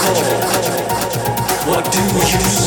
core. What do you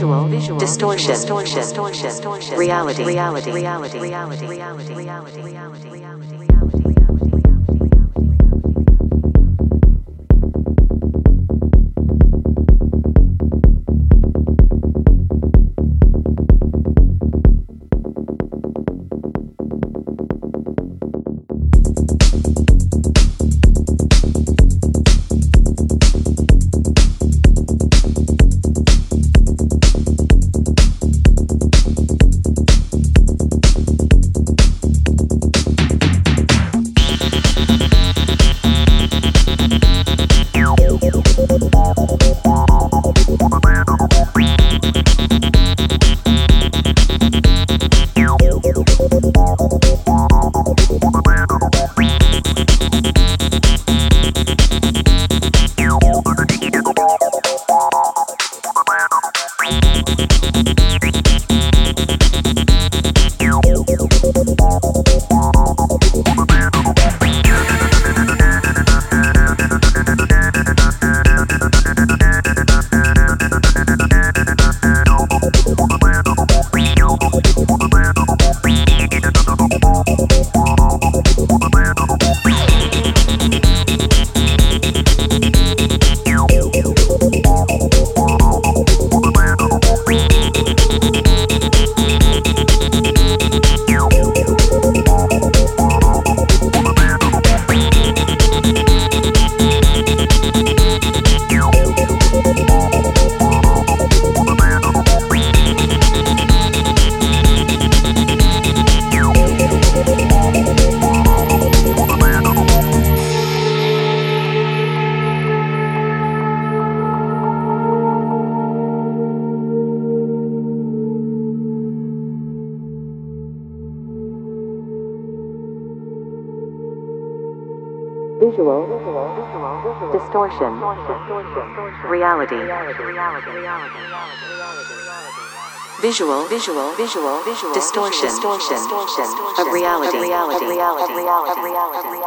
visual, visual, distortion, distortion, distortion, reality, reality, reality, reality, reality, visual, visual, visual, visual, distortion, distortion, distortion. of reality, reality, reality, reality, reality,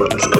what this